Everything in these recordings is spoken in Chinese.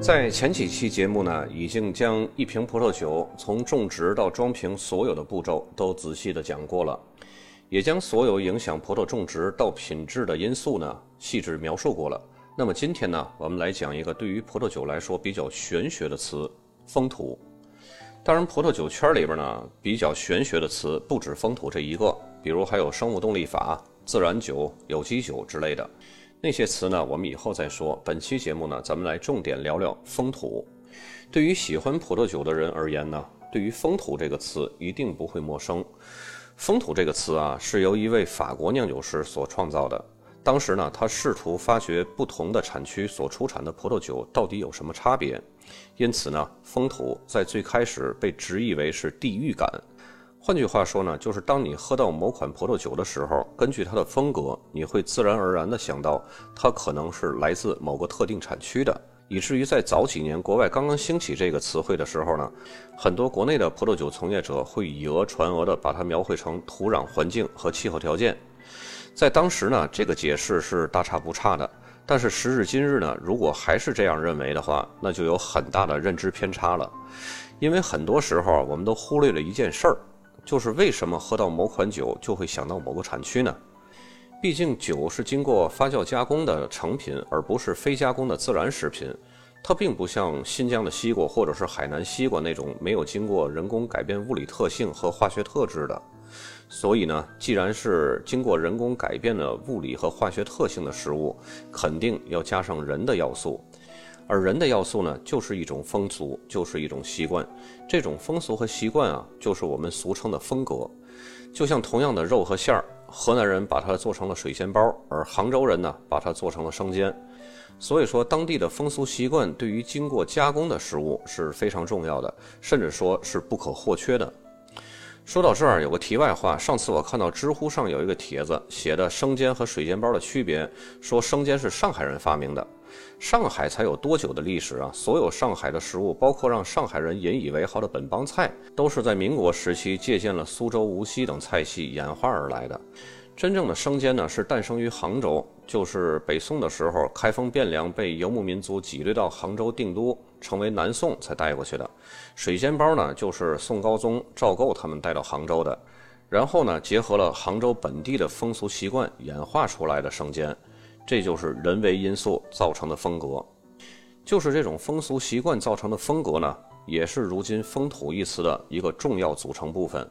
在前几期节目呢，已经将一瓶葡萄酒从种植到装瓶所有的步骤都仔细的讲过了，也将所有影响葡萄种植到品质的因素呢细致描述过了。那么今天呢，我们来讲一个对于葡萄酒来说比较玄学的词——风土。当然，葡萄酒圈里边呢，比较玄学的词不止风土这一个，比如还有生物动力法、自然酒、有机酒之类的。那些词呢，我们以后再说。本期节目呢，咱们来重点聊聊风土。对于喜欢葡萄酒的人而言呢，对于风土这个词一定不会陌生。风土这个词啊，是由一位法国酿酒师所创造的。当时呢，他试图发掘不同的产区所出产的葡萄酒到底有什么差别。因此呢，风土在最开始被直译为是地域感。换句话说呢，就是当你喝到某款葡萄酒的时候，根据它的风格，你会自然而然地想到它可能是来自某个特定产区的，以至于在早几年国外刚刚兴起这个词汇的时候呢，很多国内的葡萄酒从业者会以讹传讹地把它描绘成土壤环境和气候条件。在当时呢，这个解释是大差不差的，但是时至今日呢，如果还是这样认为的话，那就有很大的认知偏差了，因为很多时候我们都忽略了一件事儿。就是为什么喝到某款酒就会想到某个产区呢？毕竟酒是经过发酵加工的成品，而不是非加工的自然食品。它并不像新疆的西瓜或者是海南西瓜那种没有经过人工改变物理特性和化学特质的。所以呢，既然是经过人工改变的物理和化学特性的食物，肯定要加上人的要素。而人的要素呢，就是一种风俗，就是一种习惯。这种风俗和习惯啊，就是我们俗称的风格。就像同样的肉和馅儿，河南人把它做成了水煎包，而杭州人呢，把它做成了生煎。所以说，当地的风俗习惯对于经过加工的食物是非常重要的，甚至说是不可或缺的。说到这儿，有个题外话，上次我看到知乎上有一个帖子，写的生煎和水煎包的区别，说生煎是上海人发明的。上海才有多久的历史啊？所有上海的食物，包括让上海人引以为豪的本帮菜，都是在民国时期借鉴了苏州、无锡等菜系演化而来的。真正的生煎呢，是诞生于杭州，就是北宋的时候，开封汴梁被游牧民族挤兑到杭州定都，成为南宋才带过去的。水煎包呢，就是宋高宗赵构他们带到杭州的，然后呢，结合了杭州本地的风俗习惯演化出来的生煎。这就是人为因素造成的风格，就是这种风俗习惯造成的风格呢，也是如今“风土”一词的一个重要组成部分。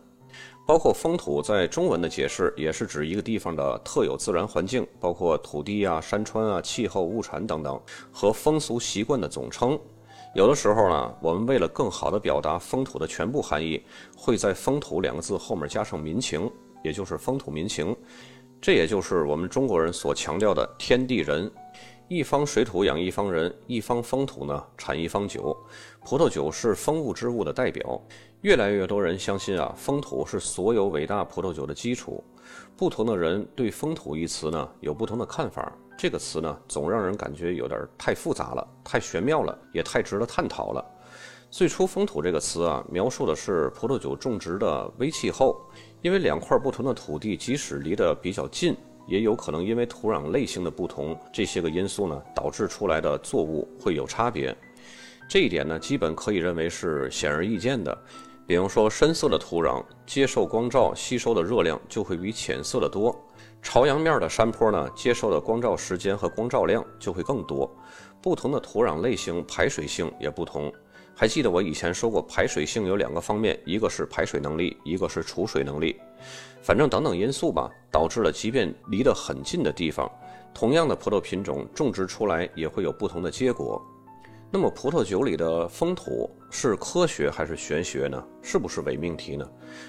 包括“风土”在中文的解释，也是指一个地方的特有自然环境，包括土地啊、山川啊、气候、物产等等，和风俗习惯的总称。有的时候呢，我们为了更好地表达“风土”的全部含义，会在“风土”两个字后面加上民情，也就是风土民情。这也就是我们中国人所强调的天地人，一方水土养一方人，一方风土呢产一方酒。葡萄酒是风物之物的代表，越来越多人相信啊，风土是所有伟大葡萄酒的基础。不同的人对“风土”一词呢有不同的看法。这个词呢总让人感觉有点太复杂了，太玄妙了，也太值得探讨了。最初“风土”这个词啊，描述的是葡萄酒种植的微气候。因为两块不同的土地，即使离得比较近，也有可能因为土壤类型的不同，这些个因素呢，导致出来的作物会有差别。这一点呢，基本可以认为是显而易见的。比方说，深色的土壤接受光照吸收的热量就会比浅色的多；朝阳面的山坡呢，接受的光照时间和光照量就会更多。不同的土壤类型，排水性也不同。还记得我以前说过，排水性有两个方面，一个是排水能力，一个是储水能力。反正等等因素吧，导致了即便离得很近的地方，同样的葡萄品种种植出来也会有不同的结果。那么葡萄酒里的风土是科学还是玄学呢？是不是伪命题呢？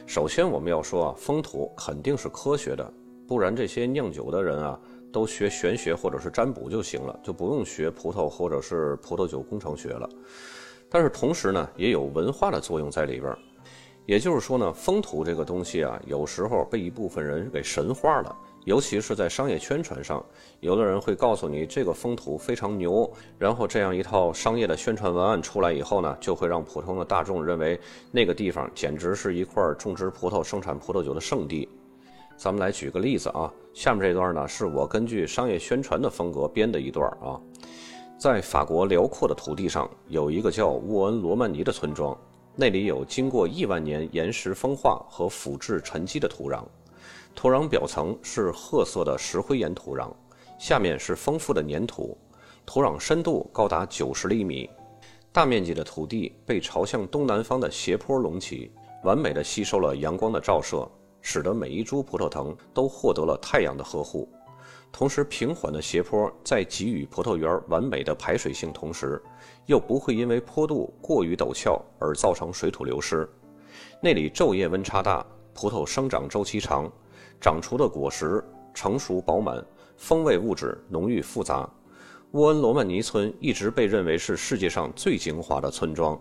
首先我们要说啊，风土肯定是科学的，不然这些酿酒的人啊，都学玄学或者是占卜就行了，就不用学葡萄或者是葡萄酒工程学了。但是同时呢，也有文化的作用在里边儿，也就是说呢，风土这个东西啊，有时候被一部分人给神化了，尤其是在商业宣传上，有的人会告诉你这个风土非常牛，然后这样一套商业的宣传文案出来以后呢，就会让普通的大众认为那个地方简直是一块种植葡萄、生产葡萄酒的圣地。咱们来举个例子啊，下面这段呢是我根据商业宣传的风格编的一段啊。在法国辽阔的土地上，有一个叫沃恩罗曼尼的村庄，那里有经过亿万年岩石风化和腐质沉积的土壤，土壤表层是褐色的石灰岩土壤，下面是丰富的粘土，土壤深度高达九十厘米，大面积的土地被朝向东南方的斜坡隆起，完美的吸收了阳光的照射，使得每一株葡萄藤都获得了太阳的呵护。同时，平缓的斜坡在给予葡萄园完美的排水性同时，又不会因为坡度过于陡峭而造成水土流失。那里昼夜温差大，葡萄生长周期长，长出的果实成熟饱满，风味物质浓郁复杂。沃恩罗曼尼村一直被认为是世界上最精华的村庄，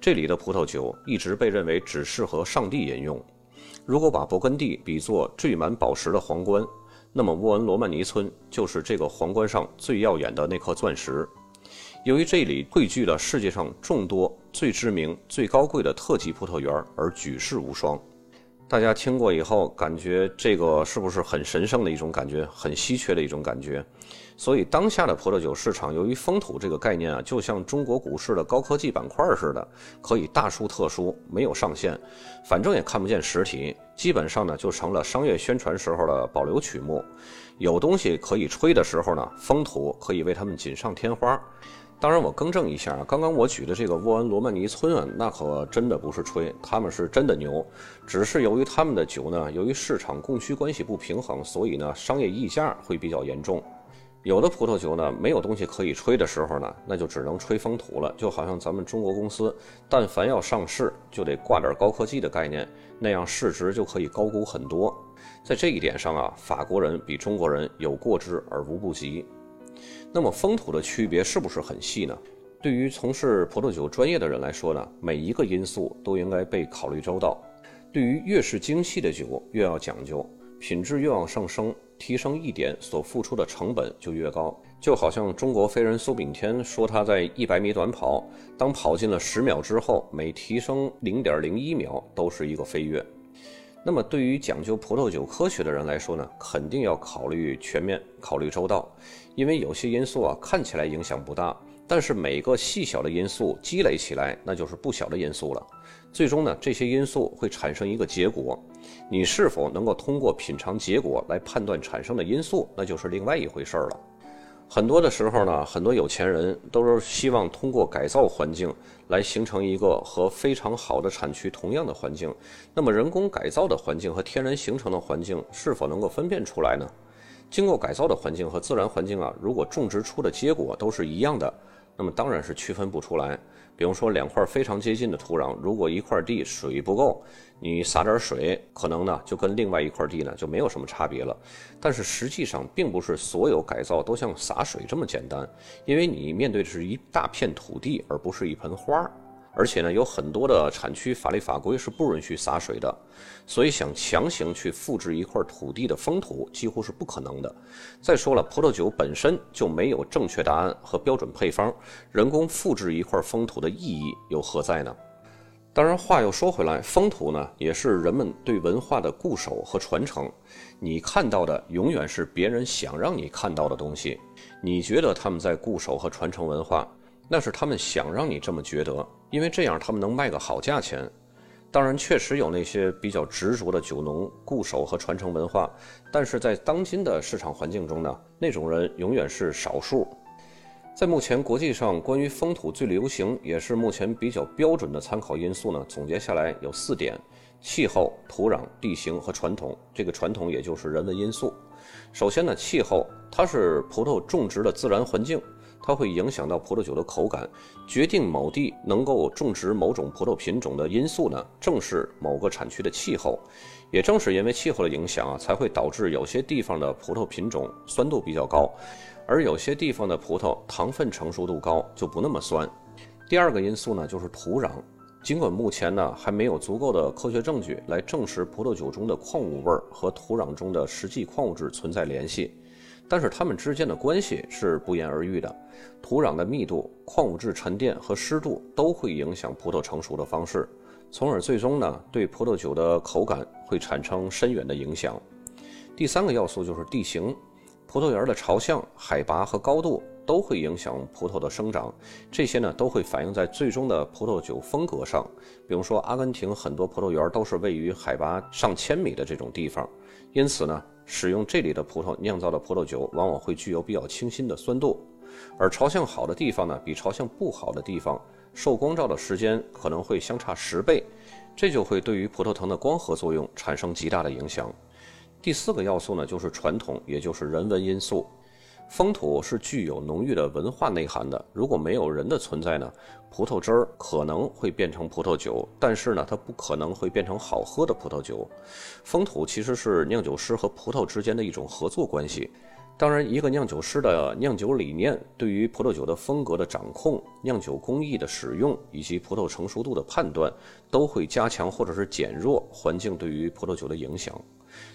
这里的葡萄酒一直被认为只适合上帝饮用。如果把勃艮第比作缀满宝石的皇冠。那么沃恩罗曼尼村就是这个皇冠上最耀眼的那颗钻石。由于这里汇聚了世界上众多最知名、最高贵的特级葡萄园，而举世无双。大家听过以后，感觉这个是不是很神圣的一种感觉，很稀缺的一种感觉？所以当下的葡萄酒市场，由于风土这个概念啊，就像中国股市的高科技板块似的，可以大书特书，没有上限，反正也看不见实体，基本上呢就成了商业宣传时候的保留曲目。有东西可以吹的时候呢，风土可以为他们锦上添花。当然，我更正一下啊，刚刚我举的这个沃恩罗曼尼村啊，那可真的不是吹，他们是真的牛。只是由于他们的酒呢，由于市场供需关系不平衡，所以呢，商业溢价会比较严重。有的葡萄酒呢，没有东西可以吹的时候呢，那就只能吹风土了。就好像咱们中国公司，但凡要上市，就得挂点高科技的概念，那样市值就可以高估很多。在这一点上啊，法国人比中国人有过之而无不及。那么风土的区别是不是很细呢？对于从事葡萄酒专业的人来说呢，每一个因素都应该被考虑周到。对于越是精细的酒，越要讲究，品质越往上升，提升一点所付出的成本就越高。就好像中国飞人苏炳添说，他在一百米短跑，当跑进了十秒之后，每提升零点零一秒都是一个飞跃。那么，对于讲究葡萄酒科学的人来说呢，肯定要考虑全面、考虑周到，因为有些因素啊看起来影响不大，但是每个细小的因素积累起来，那就是不小的因素了。最终呢，这些因素会产生一个结果，你是否能够通过品尝结果来判断产生的因素，那就是另外一回事儿了。很多的时候呢，很多有钱人都是希望通过改造环境来形成一个和非常好的产区同样的环境。那么，人工改造的环境和天然形成的环境是否能够分辨出来呢？经过改造的环境和自然环境啊，如果种植出的结果都是一样的。那么当然是区分不出来。比方说两块非常接近的土壤，如果一块地水不够，你撒点水，可能呢就跟另外一块地呢就没有什么差别了。但是实际上并不是所有改造都像洒水这么简单，因为你面对的是一大片土地，而不是一盆花儿。而且呢，有很多的产区法律法规是不允许洒水的，所以想强行去复制一块土地的风土几乎是不可能的。再说了，葡萄酒本身就没有正确答案和标准配方，人工复制一块风土的意义又何在呢？当然，话又说回来，风土呢也是人们对文化的固守和传承。你看到的永远是别人想让你看到的东西，你觉得他们在固守和传承文化。那是他们想让你这么觉得，因为这样他们能卖个好价钱。当然，确实有那些比较执着的酒农固守和传承文化，但是在当今的市场环境中呢，那种人永远是少数。在目前国际上，关于风土最流行也是目前比较标准的参考因素呢，总结下来有四点：气候、土壤、地形和传统。这个传统也就是人文因素。首先呢，气候，它是葡萄种植的自然环境。它会影响到葡萄酒的口感，决定某地能够种植某种葡萄品种的因素呢，正是某个产区的气候。也正是因为气候的影响啊，才会导致有些地方的葡萄品种酸度比较高，而有些地方的葡萄糖分成熟度高就不那么酸。第二个因素呢，就是土壤。尽管目前呢还没有足够的科学证据来证实葡萄酒中的矿物味和土壤中的实际矿物质存在联系。但是它们之间的关系是不言而喻的，土壤的密度、矿物质沉淀和湿度都会影响葡萄成熟的方式，从而最终呢对葡萄酒的口感会产生深远的影响。第三个要素就是地形，葡萄园的朝向、海拔和高度。都会影响葡萄的生长，这些呢都会反映在最终的葡萄酒风格上。比如说，阿根廷很多葡萄园都是位于海拔上千米的这种地方，因此呢，使用这里的葡萄酿造的葡萄酒往往会具有比较清新的酸度。而朝向好的地方呢，比朝向不好的地方受光照的时间可能会相差十倍，这就会对于葡萄藤的光合作用产生极大的影响。第四个要素呢，就是传统，也就是人文因素。风土是具有浓郁的文化内涵的。如果没有人的存在呢，葡萄汁儿可能会变成葡萄酒，但是呢，它不可能会变成好喝的葡萄酒。风土其实是酿酒师和葡萄之间的一种合作关系。当然，一个酿酒师的酿酒理念，对于葡萄酒的风格的掌控、酿酒工艺的使用以及葡萄成熟度的判断，都会加强或者是减弱环境对于葡萄酒的影响。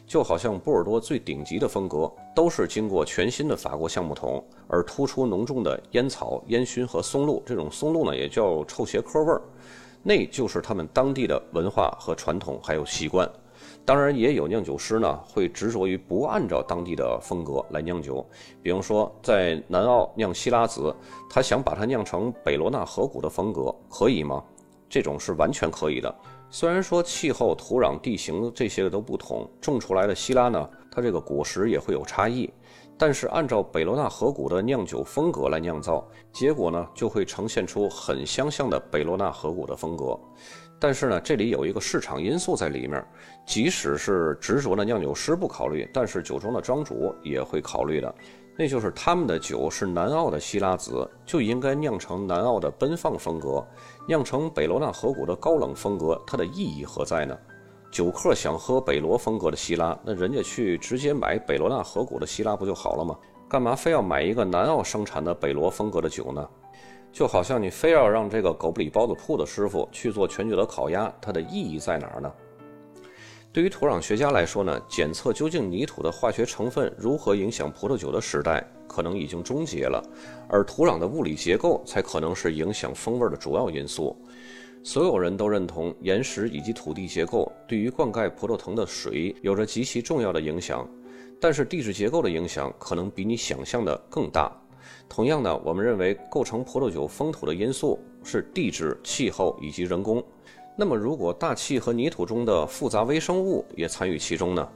就好像波尔多最顶级的风格，都是经过全新的法国橡木桶，而突出浓重的烟草、烟熏和松露。这种松露呢，也叫臭鞋壳味儿，那就是他们当地的文化和传统还有习惯。当然，也有酿酒师呢，会执着于不按照当地的风格来酿酒。比方说，在南澳酿希拉子，他想把它酿成北罗纳河谷的风格，可以吗？这种是完全可以的。虽然说气候、土壤、地形这些都不同，种出来的希拉呢，它这个果实也会有差异。但是按照北罗纳河谷的酿酒风格来酿造，结果呢就会呈现出很相像的北罗纳河谷的风格。但是呢，这里有一个市场因素在里面，即使是执着的酿酒师不考虑，但是酒庄的庄主也会考虑的。那就是他们的酒是南澳的希拉子，就应该酿成南澳的奔放风格；酿成北罗纳河谷的高冷风格，它的意义何在呢？酒客想喝北罗风格的希拉，那人家去直接买北罗纳河谷的希拉不就好了吗？干嘛非要买一个南澳生产的北罗风格的酒呢？就好像你非要让这个狗不理包子铺的师傅去做全聚德烤鸭，它的意义在哪儿呢？对于土壤学家来说呢，检测究竟泥土的化学成分如何影响葡萄酒的时代可能已经终结了，而土壤的物理结构才可能是影响风味的主要因素。所有人都认同岩石以及土地结构对于灌溉葡萄藤的水有着极其重要的影响，但是地质结构的影响可能比你想象的更大。同样的，我们认为构成葡萄酒风土的因素是地质、气候以及人工。那么，如果大气和泥土中的复杂微生物也参与其中呢？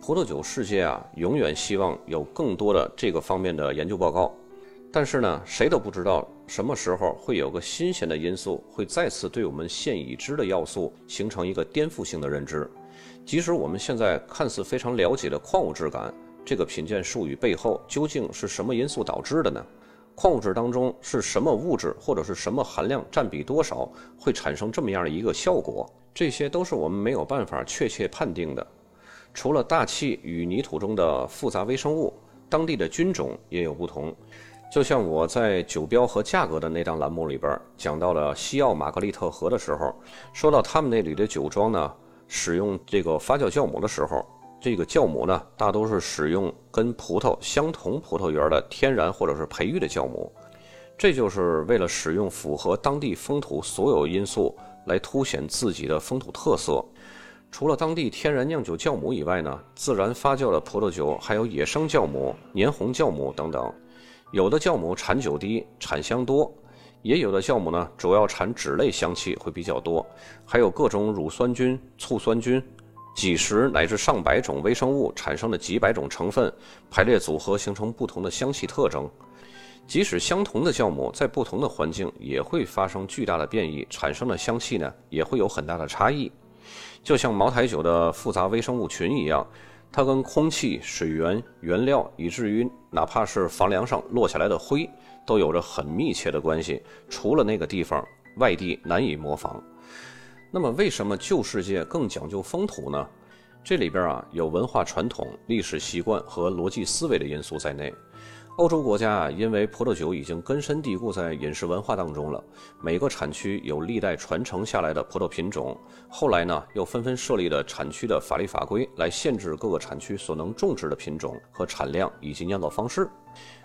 葡萄酒世界啊，永远希望有更多的这个方面的研究报告。但是呢，谁都不知道什么时候会有个新鲜的因素会再次对我们现已知的要素形成一个颠覆性的认知。即使我们现在看似非常了解的矿物质感，这个品鉴术语背后究竟是什么因素导致的呢？矿物质当中是什么物质或者是什么含量占比多少，会产生这么样的一个效果？这些都是我们没有办法确切判定的。除了大气与泥土中的复杂微生物，当地的菌种也有不同。就像我在酒标和价格的那档栏目里边讲到了西奥玛格丽特河的时候，说到他们那里的酒庄呢，使用这个发酵酵母的时候。这个酵母呢，大多是使用跟葡萄相同葡萄园的天然或者是培育的酵母，这就是为了使用符合当地风土所有因素来凸显自己的风土特色。除了当地天然酿酒酵母以外呢，自然发酵的葡萄酒还有野生酵母、年红酵母等等。有的酵母产酒低、产香多，也有的酵母呢，主要产脂类香气会比较多，还有各种乳酸菌、醋酸菌。几十乃至上百种微生物产生的几百种成分排列组合，形成不同的香气特征。即使相同的酵母，在不同的环境也会发生巨大的变异，产生的香气呢也会有很大的差异。就像茅台酒的复杂微生物群一样，它跟空气、水源、原料，以至于哪怕是房梁上落下来的灰，都有着很密切的关系。除了那个地方，外地难以模仿。那么，为什么旧世界更讲究风土呢？这里边啊有文化传统、历史习惯和逻辑思维的因素在内。欧洲国家啊，因为葡萄酒已经根深蒂固在饮食文化当中了，每个产区有历代传承下来的葡萄品种，后来呢又纷纷设立了产区的法律法规来限制各个产区所能种植的品种和产量以及酿造方式。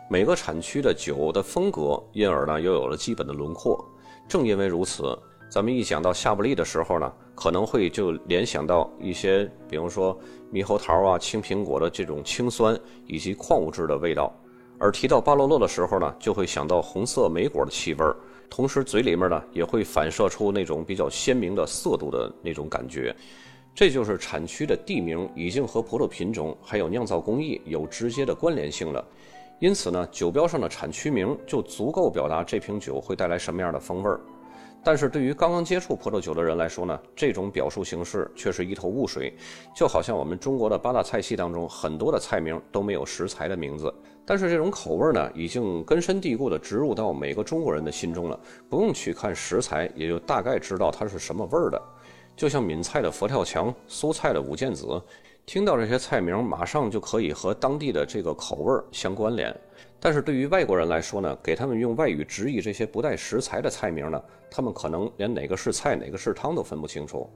每个产区的酒的风格，因而呢又有了基本的轮廓。正因为如此。咱们一讲到夏布利的时候呢，可能会就联想到一些，比如说猕猴桃啊、青苹果的这种清酸以及矿物质的味道。而提到巴罗洛的时候呢，就会想到红色莓果的气味儿，同时嘴里面呢也会反射出那种比较鲜明的色度的那种感觉。这就是产区的地名已经和葡萄品种还有酿造工艺有直接的关联性了。因此呢，酒标上的产区名就足够表达这瓶酒会带来什么样的风味儿。但是对于刚刚接触葡萄酒的人来说呢，这种表述形式却是一头雾水，就好像我们中国的八大菜系当中很多的菜名都没有食材的名字。但是这种口味呢，已经根深蒂固地植入到每个中国人的心中了，不用去看食材，也就大概知道它是什么味儿的。就像闽菜的佛跳墙、苏菜的五件子。听到这些菜名，马上就可以和当地的这个口味相关联。但是对于外国人来说呢，给他们用外语直译这些不带食材的菜名呢，他们可能连哪个是菜，哪个是汤都分不清楚。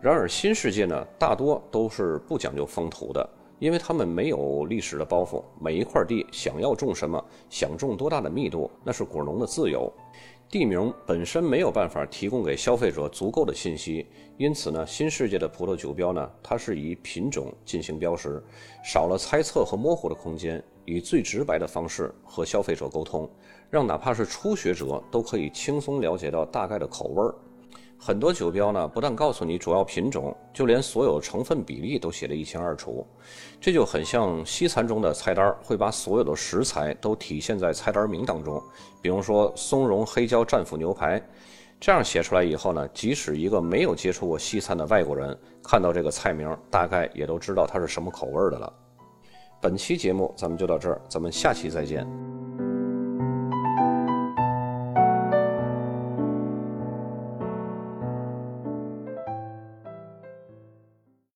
然而新世界呢，大多都是不讲究风土的，因为他们没有历史的包袱，每一块地想要种什么，想种多大的密度，那是果农的自由。地名本身没有办法提供给消费者足够的信息，因此呢，新世界的葡萄酒标呢，它是以品种进行标识，少了猜测和模糊的空间，以最直白的方式和消费者沟通，让哪怕是初学者都可以轻松了解到大概的口味儿。很多酒标呢，不但告诉你主要品种，就连所有成分比例都写得一清二楚。这就很像西餐中的菜单，会把所有的食材都体现在菜单名当中。比如说松茸黑椒战斧牛排，这样写出来以后呢，即使一个没有接触过西餐的外国人，看到这个菜名，大概也都知道它是什么口味的了。本期节目咱们就到这儿，咱们下期再见。